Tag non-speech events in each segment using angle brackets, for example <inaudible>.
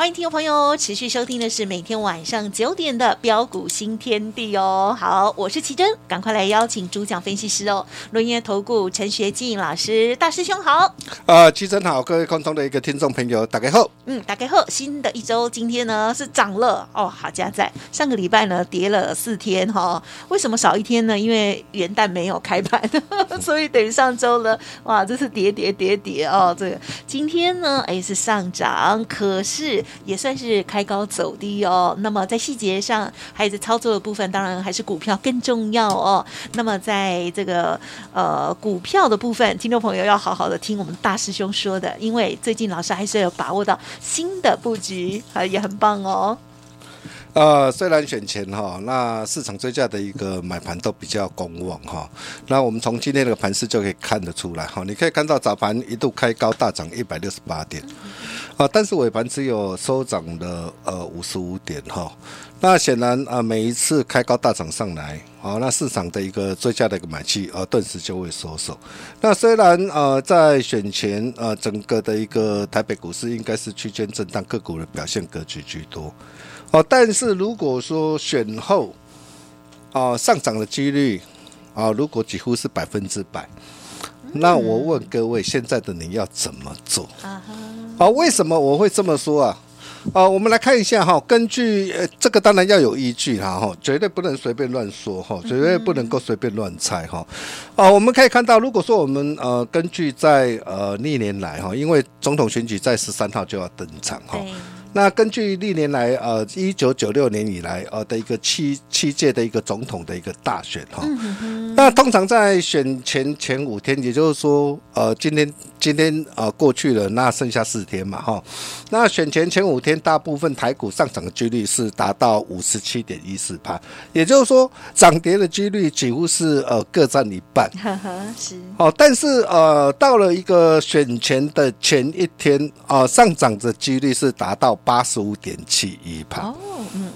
欢迎听众朋友持续收听的是每天晚上九点的标股新天地哦。好，我是奇珍，赶快来邀请主讲分析师哦，轮业投顾陈学进老师，大师兄好。啊，奇珍好，各位空中的一个听众朋友，打开后。嗯，打开后，新的一周今天呢是涨了哦，好加在上个礼拜呢跌了四天哈、为什么少一天呢？因为元旦没有开盘，<laughs> 所以等于上周呢，哇，这是跌跌跌跌哦。这个今天呢，哎是上涨，可是也算是开高走低哦。那么在细节上，还有在操作的部分，当然还是股票更重要哦。那么在这个呃股票的部分，听众朋友要好好的听我们大师兄说的，因为最近老师还是有把握到新的布局，啊也很棒哦。呃，虽然选前哈，那市场追价的一个买盘都比较公望哈，那我们从今天这个盘势就可以看得出来哈，你可以看到早盘一度开高大涨一百六十八点，啊，但是尾盘只有收涨了呃五十五点哈，那显然啊每一次开高大涨上来，好、那市场的一个追加的一个买气呃顿时就会收手。那虽然呃在选前呃整个的一个台北股市应该是区间震荡，个股的表现格局居多。哦，但是如果说选后，哦上涨的几率，啊如果几乎是百分之百，那我问各位，现在的你要怎么做？啊为什么我会这么说啊？啊，我们来看一下哈，根据呃这个当然要有依据啦哈，绝对不能随便乱说哈，绝对不能够随便乱猜哈。啊，我们可以看到，如果说我们呃根据在呃历年来哈，因为总统选举在十三号就要登场哈。对，那根据历年来呃一九九六年以来呃的一个七七届的一个总统的一个大选哈，那通常在选前前五天，也就是说呃今天今天呃过去了，那剩下四天嘛哈，那选前前五天大部分台股上涨的几率是达到五十七点一四帕，也就是说涨跌的几率几乎是呃各占一半。呵呵，是，哦，但是呃，到了一个选前的前一天，啊、上涨的几率是达到八十五点七一帕。哦，嗯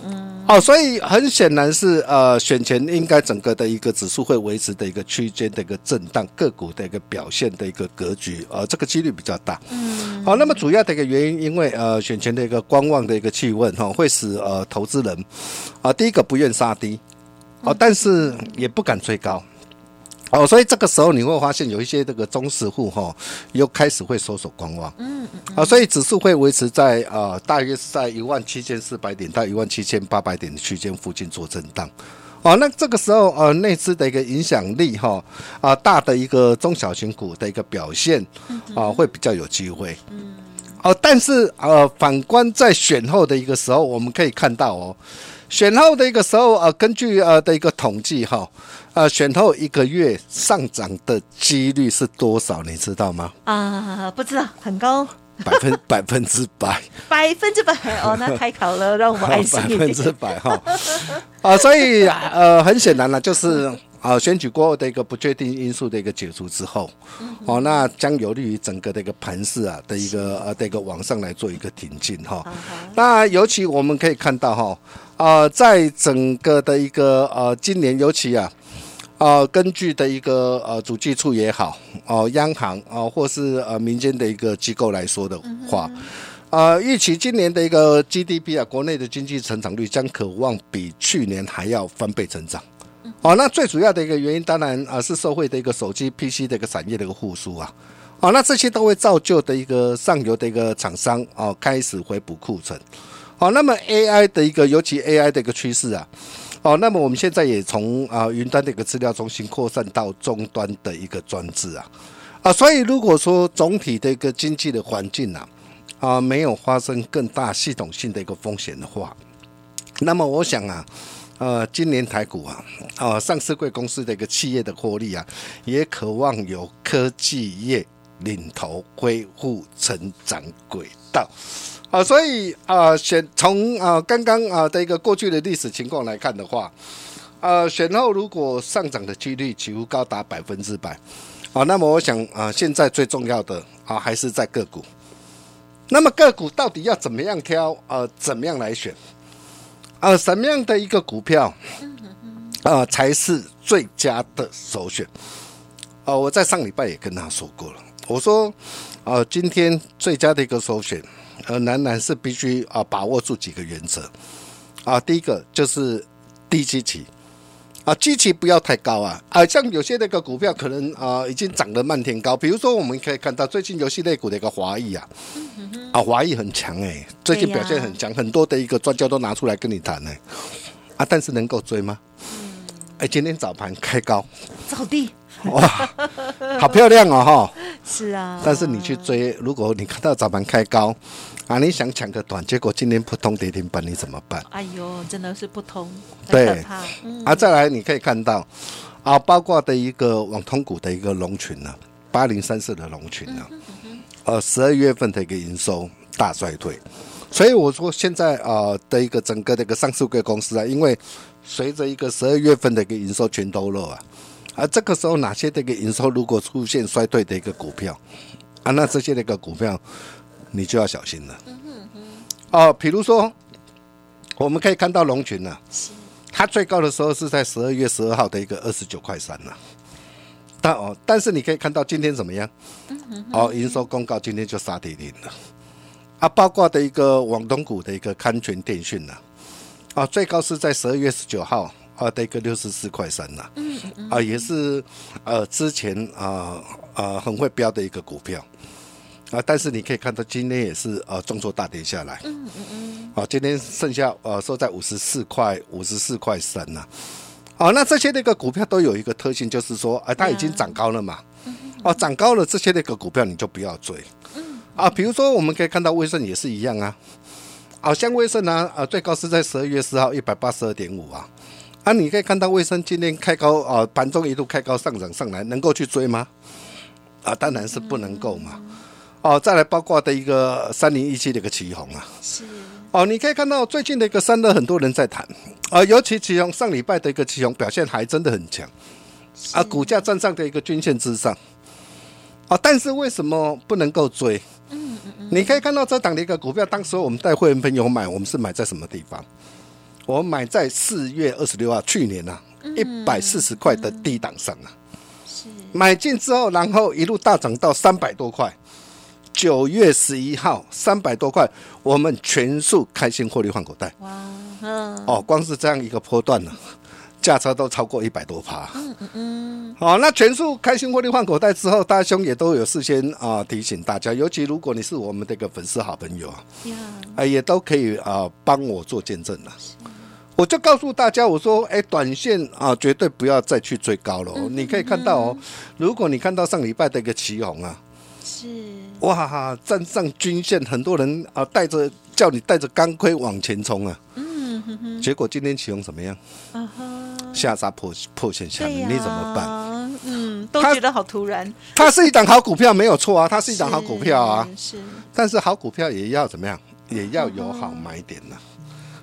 嗯，哦，所以很显然是呃，选前应该整个的一个指数会维持的一个区间的一个震荡，个股的一个表现的一个格局，呃，这个几率比较大。嗯，好、那么主要的一个原因，因为呃，选前的一个观望的一个气氛哈、会使呃投资人啊、第一个不愿杀低，哦，但是也不敢追高。哦，所以这个时候你会发现有一些这个中实户哈、又开始会收手观望。嗯嗯，啊，所以指数会维持在呃，大约是在一万七千四百点到一万七千八百点的区间附近做震荡。哦，那这个时候呃，内资的一个影响力哈啊、大的一个中小型股的一个表现啊、会比较有机会。嗯。哦，但是呃，反观在选后的一个时候，我们可以看到哦，选后的一个时候呃，根据呃的一个统计哈，呃，选后一个月上涨的几率是多少？你知道吗？啊，不知道，很高，百分 <laughs> 百分之百。百分之百哦，那太好了，让我们 <laughs> 安心百。分之百哈啊，所以呃，很显然了，就是啊，选举过后的一个不确定因素的一个解除之后，哦，那将有利于整个的一个盘势啊的一个呃的一个往上来做一个挺进哈。那尤其我们可以看到哈，啊，在整个的一个呃今年，尤其啊。呃，根据的一个呃主计处也好，哦、央行啊、或是呃民间的一个机构来说的话，呃，预期今年的一个 GDP 啊，国内的经济成长率将渴望比去年还要翻倍成长。哦，那最主要的一个原因，当然啊、是社会的一个手机、PC 的一个产业的一个复苏啊。哦，那这些都会造就的一个上游的一个厂商哦，开始回补库存。好、那么 AI 的一个，尤其 AI 的一个趋势啊，哦，那么我们现在也从啊云端的一个资料中心扩散到终端的一个装置啊，啊，所以如果说总体的一个经济的环境啊，啊没有发生更大系统性的一个风险的话，那么我想啊。呃，今年台股啊，啊，上市贵公司的一个企业的获利啊，也渴望有科技业领头恢复成长轨道。啊，所以啊，选从啊刚刚啊的一个过去的历史情况来看的话，呃，选后如果上涨的几率几乎高达百分之百，啊，那么我想啊，现在最重要的啊还是在个股。那么个股到底要怎么样挑？呃，怎么样来选？呃，什么样的一个股票，啊才是最佳的首选？啊，我在上礼拜也跟他说过了，我说，啊，今天最佳的一个首选。呃，仍然是必须啊把握住几个原则啊。第一个就是低基期啊，基期不要太高啊。啊，像有些那个股票可能啊已经涨得漫天高，比如说我们可以看到最近游戏类股的一个华谊啊，啊华谊很强哎，最近表现很强，很多的一个专家都拿出来跟你谈呢。啊，但是能够追吗？哎，今天早盘开高，走地。哇，好漂亮哦哈！是啊，但是你去追，如果你看到早盘开高，啊，你想抢个短，结果今天扑通跌停板，你怎么办？哎呦，真的是不通，对，啊，再来你可以看到，啊，包括的一个网通股的一个龙群呢，八零三四的龙群呢，呃，十二月份的一个营收大衰退，所以我说现在啊的一个整个的一个上市贵公司啊，因为随着一个十二月份的一个营收全都漏啊。而这个时候，哪些这个营收如果出现衰退的一个股票啊，那这些那个股票你就要小心了。哦，比如说，我们可以看到龙群呢，它最高的时候是在十二月十二号的一个二十九块三呢。但哦，但是你可以看到今天怎么样？哦，营收公告今天就杀跌停了。啊，包括的一个网东股的一个康泉电讯呢，啊，最高是在十二月十九号。啊，的一个六十四块三呐，啊，也是呃之前啊啊很会标的一个股票啊，但是你可以看到今天也是呃重挫大跌下来，嗯嗯嗯，啊，今天剩下呃收在五十四块五十四块三呐，啊，那这些那个股票都有一个特性，就是说啊它已经涨高了嘛，哦涨高了这些那个股票你就不要追，啊，比如说我们可以看到威盛也是一样啊，好像威盛呢啊最高是在十二月四号一百八十二点五啊。啊，你可以看到卫生今天开高啊，盘中一度开高上涨上来，能够去追吗？啊，当然是不能够嘛。哦，再来包括的一个三零一七的一个旗红啊，是。哦，你可以看到最近的一个三的，很多人在谈啊，尤其旗红上礼拜的一个旗红表现还真的很强啊，股价站上的一个均线之上啊，但是为什么不能够追？嗯嗯嗯。你可以看到这档的一个股票，当时我们带会员朋友买，我们是买在什么地方？我买在四月二十六号，去年呐，一百四十块的低档上啊，是买进之后，然后一路大涨到三百多块。九月十一号，三百多块，我们全数开心获利换口袋。哇，嗯，哦，光是这样一个波段呢，价差都超过一百多趴。嗯嗯嗯。好，那全数开心获利换口袋之后，大兄也都有事先啊提醒大家，尤其如果你是我们这个粉丝好朋友啊，啊，也都可以啊帮我做见证了。我就告诉大家，我说，哎，短线啊，绝对不要再去追高了。你可以看到哦，如果你看到上礼拜的一个旗红啊，是哇，站上均线，很多人啊带着叫你带着钢盔往前冲啊，嗯哼哼，结果今天旗红怎么样？啊哈，下杀破破线下，你怎么办？嗯，都觉得好突然。它是一档好股票，没有错啊，它是一档好股票啊，是。但是好股票也要怎么样？也要有好买点呢。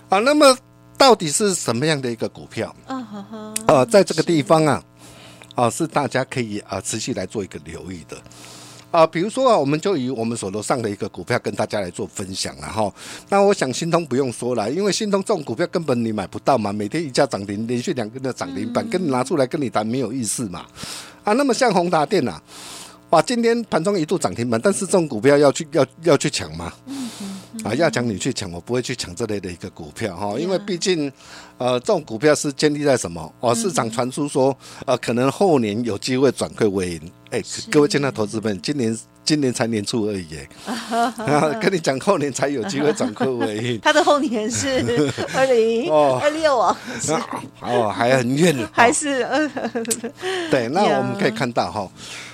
啊，那么。到底是什么样的一个股票？啊，在这个地方啊，啊，是大家可以啊持续来做一个留意的啊。比如说啊，我们就以我们手头上的一个股票跟大家来做分享了哈。那我想新通不用说了，因为新通这种股票根本你买不到嘛，每天一家涨停，连续两根的涨停板，跟你拿出来跟你谈没有意思嘛。啊，那么像宏达电呐，哇，今天盘中一度涨停板，但是这种股票要去要要去抢吗？啊，要抢你去抢，我不会去抢这类的一个股票哈，因为毕竟，呃，这种股票是建立在什么？哦，市场传出说，呃，可能后年有机会转亏为盈。哎，各位亲爱投资们，今年今年才年初而已，<laughs> 啊，跟你讲后年才有机会转亏为盈。<laughs> 他的后年是 <laughs> 二零二六啊，哦，还很远，还是对，那我们可以看到哈。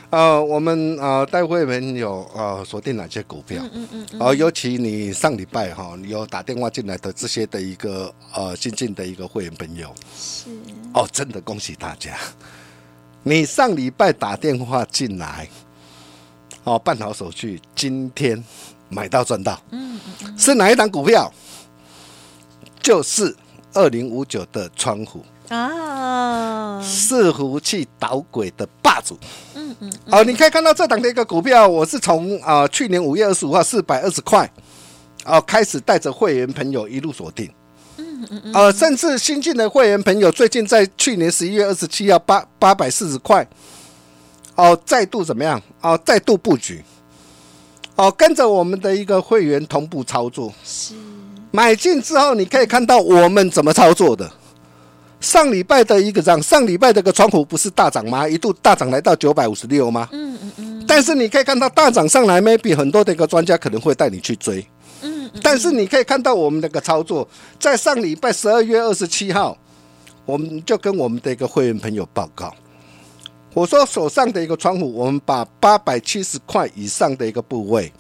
呃，我们呃，待会们有呃锁定哪些股票？嗯嗯嗯。呃，尤其你上礼拜哈，有打电话进来的这些的一个呃新进的一个会员朋友，是哦，真的恭喜大家！你上礼拜打电话进来，哦，办好手续，今天买到赚到。嗯嗯是哪一档股票？就是二零五九的窗户，啊，伺服器导轨的霸主。嗯嗯。哦，你可以看到这档的一个股票，我是从啊、去年五月二十五号四百二十块，哦、开始带着会员朋友一路锁定。嗯嗯嗯呃，甚至新进的会员朋友，最近在去年十一月二十七号八八百四十块，哦，再度怎么样？哦，再度布局。哦，跟着我们的一个会员同步操作。是买进之后，你可以看到我们怎么操作的。上礼拜的一个涨，上礼拜的一个窗户不是大涨吗？一度大涨来到九百五十六吗？嗯嗯嗯。但是你可以看到大涨上来，maybe 很多的一个专家可能会带你去追。嗯。但是你可以看到我们的一个操作，在上礼拜十二月二十七号，我们就跟我们的一个会员朋友报告，我说手上的一个窗户，我们把八百七十块以上的一个部位，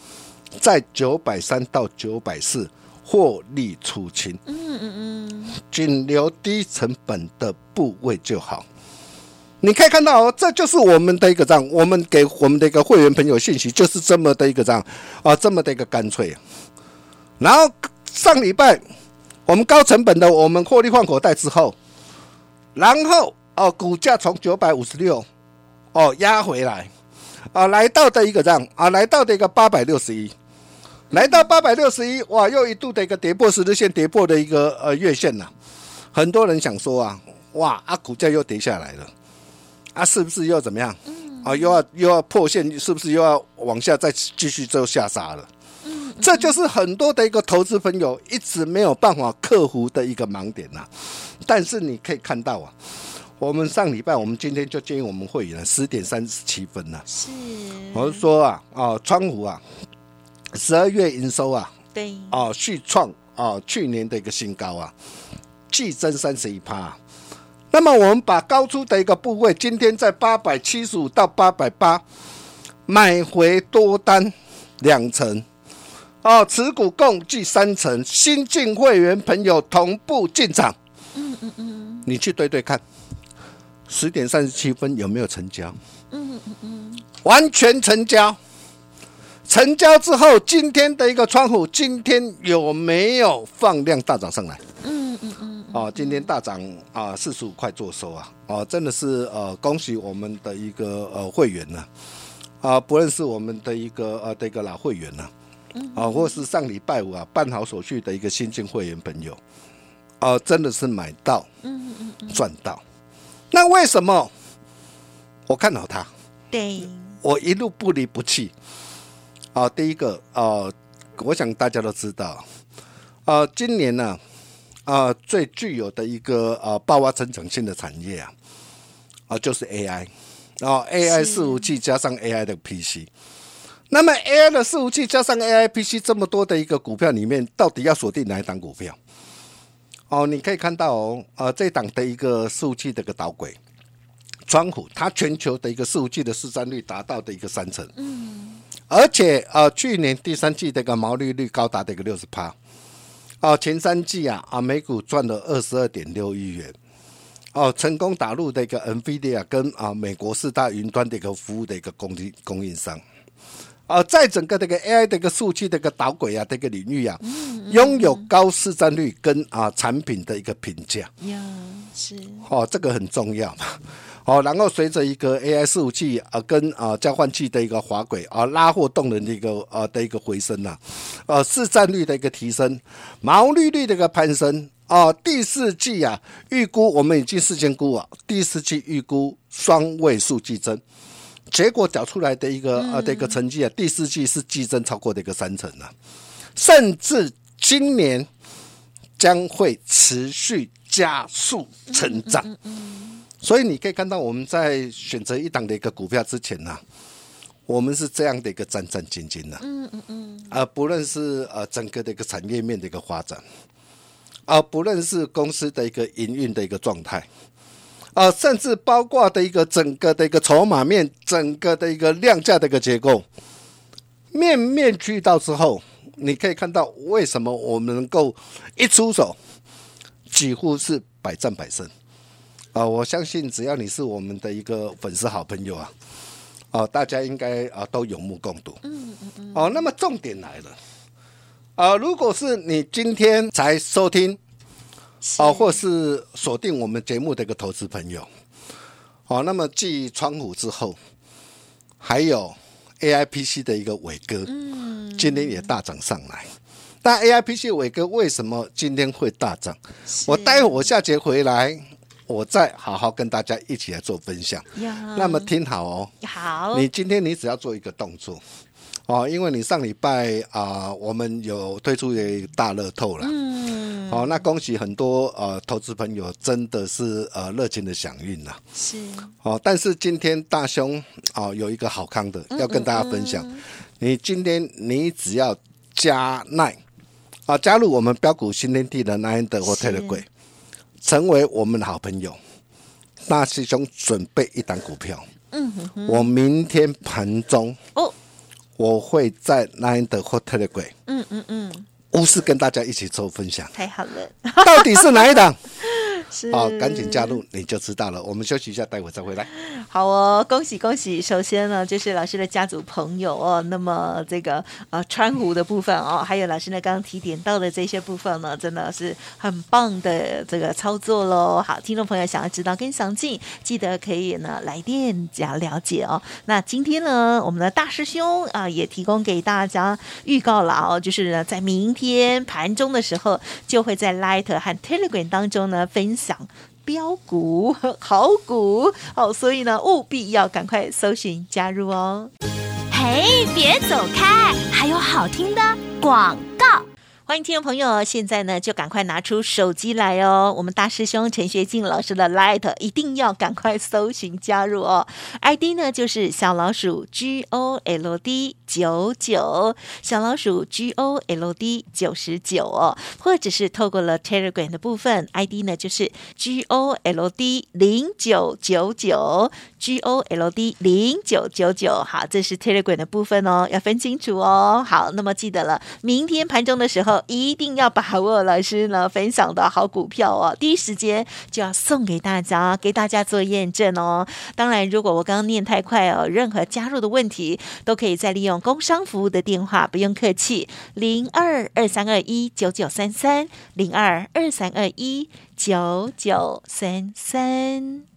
在九百三到九百四获利出清。嗯嗯嗯，仅留低成本的部位就好。你可以看到哦，这就是我们的一个账，我们给我们的一个会员朋友信息，就是这么的一个账啊，这么的一个干脆。然后上礼拜我们高成本的，我们获利换口袋之后，然后哦，股价从九百五十六哦压回来，啊，来到的一个这样啊，来到的一个八百六十一，来到八百六十一，哇，又一度的一个跌破十日线，跌破的一个呃月线呐、很多人想说啊，哇，啊，股价又跌下来了，啊，是不是又怎么样？啊，又要又要破线，是不是又要往下再继续做下杀了？这就是很多的一个投资朋友一直没有办法克服的一个盲点呐、但是你可以看到啊，我们上礼拜，我们今天就建议我们会员十点三十七分呐、是，我是说啊，哦，窗户啊，十二月营收啊，对，哦，续创哦去年的一个新高啊，季增三十一趴。那么我们把高出的一个部位，今天在八百七十五到八百八买回多单两成，哦，持股共计三成，新进会员朋友同步进场。嗯嗯嗯，你去对对看，十点三十七分有没有成交？嗯嗯嗯，完全成交。成交之后，今天的一个窗户，今天有没有放量大涨上来？嗯嗯嗯。哦，今天大涨啊，四十五块做收啊！哦，真的是呃，恭喜我们的一个呃会员呢、啊，不论是我们的一个呃的一个老会员呢、啊，或是上礼拜五啊办好手续的一个新进会员朋友，啊，真的是买到，嗯嗯赚到。那为什么我看好他？对，我一路不离不弃。啊，第一个啊，我想大家都知道，啊，今年呢，啊，最具有的一个啊爆发成长性的产业啊，啊，就是 AI，然后，AI 是伺服器加上 AI 的 PC。那么 AI 的伺服器加上 AI PC 这么多的一个股票里面，到底要锁定哪一档股票？哦，你可以看到哦，呃，这档的一个伺服器的一个导轨，窗户，它全球的一个伺服器的市占率达到的一个三成，嗯，而且呃，去年第三季的一个毛利率高达的一个六十趴，哦，前三季啊啊，每股赚了二十二点六亿元，哦，成功打入的一个 NVIDIA 跟啊美国四大云端的一个服务的一个供应供应商。啊，在整个这个 AI 的一个数据的一个导轨啊，这个领域啊，拥有高市占率跟啊产品的一个评价。呀，是，哦，这个很重要嘛。哦，然后随着一个 AI 伺服器啊跟啊交换器的一个滑轨啊拉货动能的一个啊的一个回升呐、呃市占率的一个提升，毛利率的一个攀升啊，第四季啊预估我们已经事先估啊，第四季预估双位数季增。结果缴出来的一个呃的一个成绩啊，第四季是季增超过的一个三成啊，甚至今年将会持续加速成长。所以你可以看到，我们在选择一档的一个股票之前呢、我们是这样的一个战战兢兢的。嗯嗯嗯。啊，不论是呃整个的一个产业面的一个发展，啊，不论是公司的一个营运的一个状态，啊，甚至包括的一个整个的一个筹码面，整个的一个量价的一个结构，面面俱到之后，你可以看到为什么我们能够一出手，几乎是百战百胜。啊，我相信只要你是我们的一个粉丝好朋友啊，哦，大家应该啊都有目共睹。嗯嗯嗯。哦，那么重点来了，啊，如果是你今天才收听，哦，或是锁定我们节目的一个投资朋友，哦，那么继窗户之后，还有 A I P C 的一个伟哥，嗯，今天也大涨上来。但 A I P C 伟哥为什么今天会大涨？我待会我下节回来。我再好好跟大家一起来做分享。那么听好哦，好，你今天你只要做一个动作哦，因为你上礼拜啊，我们有推出一个大乐透了。嗯，好，那恭喜很多呃投资朋友，真的是呃热情的响应了。是，哦，但是今天大兄哦有一个好康的要跟大家分享，你今天你只要加奈啊，加入我们标股新天地的奈德或特乐贵。成为我们的好朋友，大师兄准备一档股票。嗯哼，我明天盘中哦，我会在 Nine 的 Hotel 柜。嗯嗯嗯，无私跟大家一起做分享。太好了，到底是哪一档？好，赶紧加入你就知道了。我们休息一下，待会再回来。好哦，恭喜恭喜！首先呢，就是老师的家族朋友哦。那么这个呃川湖的部分哦，还有老师呢刚刚提点到的这些部分呢，真的是很棒的这个操作喽。好，听众朋友想要知道更详尽，记得可以呢来电加了解哦。那今天呢，我们的大师兄啊也提供给大家预告了哦，就是呢在明天盘中的时候，就会在 Light 和 Telegram 当中呢分。想标股好股哦，所以呢，务必要赶快搜寻加入哦。嘿，别走开，还有好听的广告。欢迎听众朋友，现在呢就赶快拿出手机来哦！我们大师兄陈学进老师的 Light 一定要赶快搜寻加入哦！ID 呢就是小老鼠 G O L D 九九，小老鼠 G O L D 九十九哦，或者是透过了 Telegram 的部分，ID 呢就是 G O L D 零九九九，G O L D 零九九九。好，这是 Telegram 的部分哦，要分清楚哦。好，那么记得了，明天盘中的时候。一定要把握老师呢分享的好股票哦，第一时间就要送给大家，给大家做验证哦。当然，如果我刚刚念太快哦，任何加入的问题都可以再利用工商服务的电话，不用客气，零二二三二一九九三三，零二二三二一九九三三。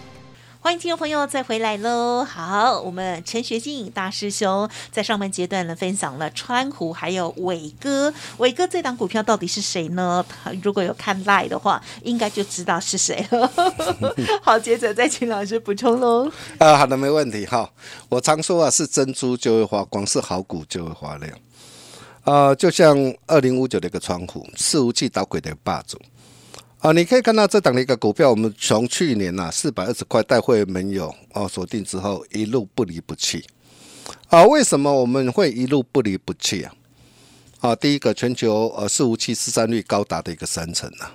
欢迎听众朋友再回来喽！好，我们陈学进大师兄在上半阶段呢分享了川湖还有伟哥，伟哥这档股票到底是谁呢？如果有看 live 的话，应该就知道是谁了。<laughs> 好，接着再请老师补充喽。<laughs> 啊，好的，没问题哈。我常说啊，是珍珠就会发光，是好股就会发亮。啊，就像二零五九的一个窗户，四无器导轨的霸主。啊，你可以看到这档的一个股票，我们从去年呐四百二十块带会没有哦锁定之后，一路不离不弃。啊，为什么我们会一路不离不弃啊？啊，第一个，全球呃四五七市占率高达的一个三成啊，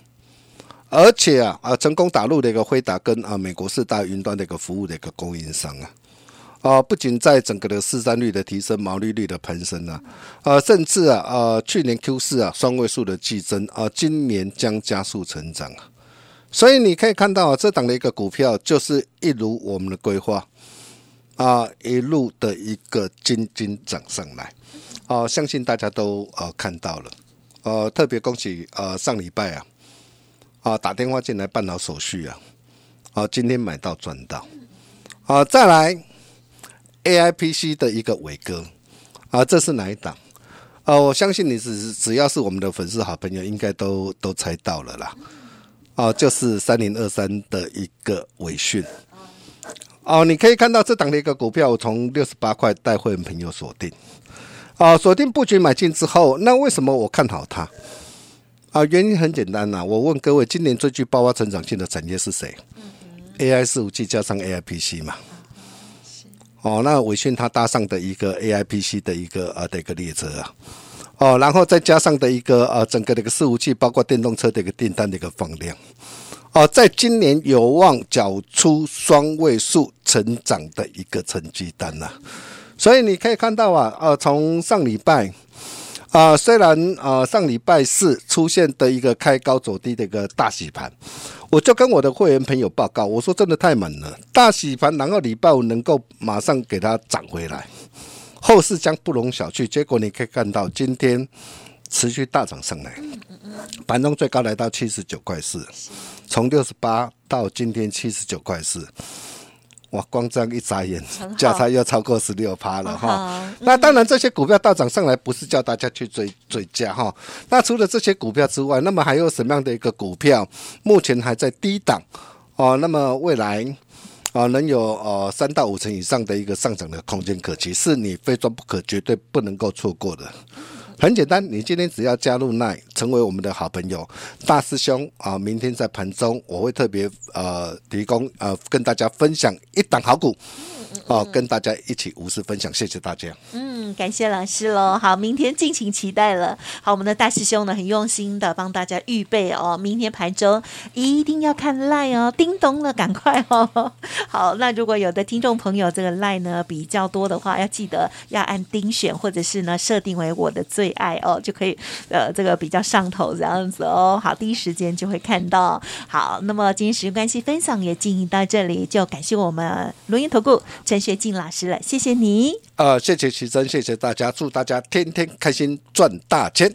而且啊啊成功打入的一个辉达跟啊美国四大云端的一个服务的一个供应商啊。啊，不仅在整个的市占率的提升、毛利率的攀升啊，呃，甚至啊，呃，去年 Q 四啊双位数的季增啊，今年将加速成长啊，所以你可以看到啊，这档的一个股票就是一如我们的规划啊，一路的一个金金涨上来。啊，相信大家都呃看到了，呃，特别恭喜呃上礼拜啊啊打电话进来办好手续啊，啊，今天买到赚到。啊，再来。A I P C 的一个伟哥啊，这是哪一档？啊，我相信你只只要是我们的粉丝好朋友，应该都都猜到了啦。哦，就是三零二三的一个伟讯。哦，你可以看到这档的一个股票，我从六十八块带会员朋友锁定。啊，锁定布局买进之后，那为什么我看好它？啊，原因很简单呐。我问各位，今年最具爆发成长性的产业是谁？A I 四五 G 加上 A I P C 嘛。哦，那伟讯它搭上的一个 AIPC 的一个呃的一个列车啊，哦，然后再加上的一个呃整个的一个伺服器，包括电动车的一个订单的一个放量，哦，在今年有望缴出双位数成长的一个成绩单呐、所以你可以看到啊，呃，从上礼拜。啊、虽然呃上礼拜四出现的一个开高走低的一个大洗盘，我就跟我的会员朋友报告，我说真的太猛了，大洗盘，然后礼拜五能够马上给它涨回来，后市将不容小觑。结果你可以看到今天持续大涨上来，盘中最高来到七十九块四，从六十八到今天七十九块四。哇，光这样一眨眼，价差又超过十六趴了哈。好那当然，这些股票大涨上来，不是叫大家去追追加哈。那除了这些股票之外，那么还有什么样的一个股票目前还在低档哦？那么未来啊，能有呃三到五成以上的一个上涨的空间可期，是你非赚不可，绝对不能够错过的。很简单，你今天只要加入 Line，成为我们的好朋友，大师兄啊，明天在盘中我会特别呃提供呃跟大家分享一档好股，哦、跟大家一起无私分享，谢谢大家。嗯，感谢老师喽。好，明天敬请期待了。好，我们的大师兄呢很用心的帮大家预备哦，明天盘中一定要看 line 哦，叮咚了，赶快哦。<laughs> 好，那如果有的听众朋友这个 line 呢比较多的话，要记得要按丁选，或者是呢设定为我的最爱哦，就可以呃这个比较上头这样子哦。好，第一时间就会看到。好，那么今天时间关系分享也进行到这里，就感谢我们录音投顾陈学静老师了，谢谢你。呃，谢谢奇珍，谢谢大家，祝大家天天开心，赚大钱。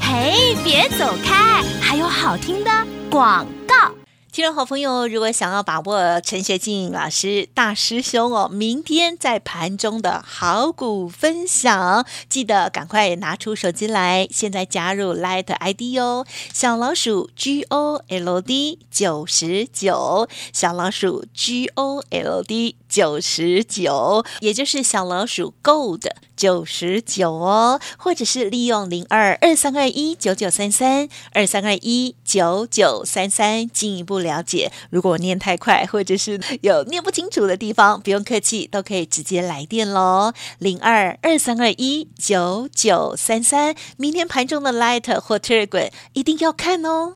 嘿，别走开，还有好听的广告。听众好朋友，如果想要把握陈学静老师大师兄哦，明天在盘中的好股分享，记得赶快拿出手机来，现在加入 Light ID 哦，小老鼠 G O L D 九十九，小老鼠 G O L D 九十九，也就是小老鼠 Gold 九十九哦，或者是利用零二二三二一九九三三二三二一九九三三进一步了解。如果念太快，或者是有念不清楚的地方，不用客气，都可以直接来电喽，零二二三二一九九三三。明天盘中的 Light 或 t e r g r a 一定要看哦。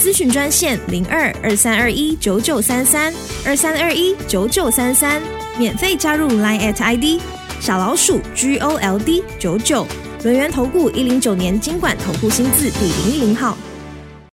咨询专线零二二三二一九九三三二三二一九九三三，免费加入 Line at ID 小老鼠 G O L D 九九。轮源投顾一零九年经管投顾新字第零一零号。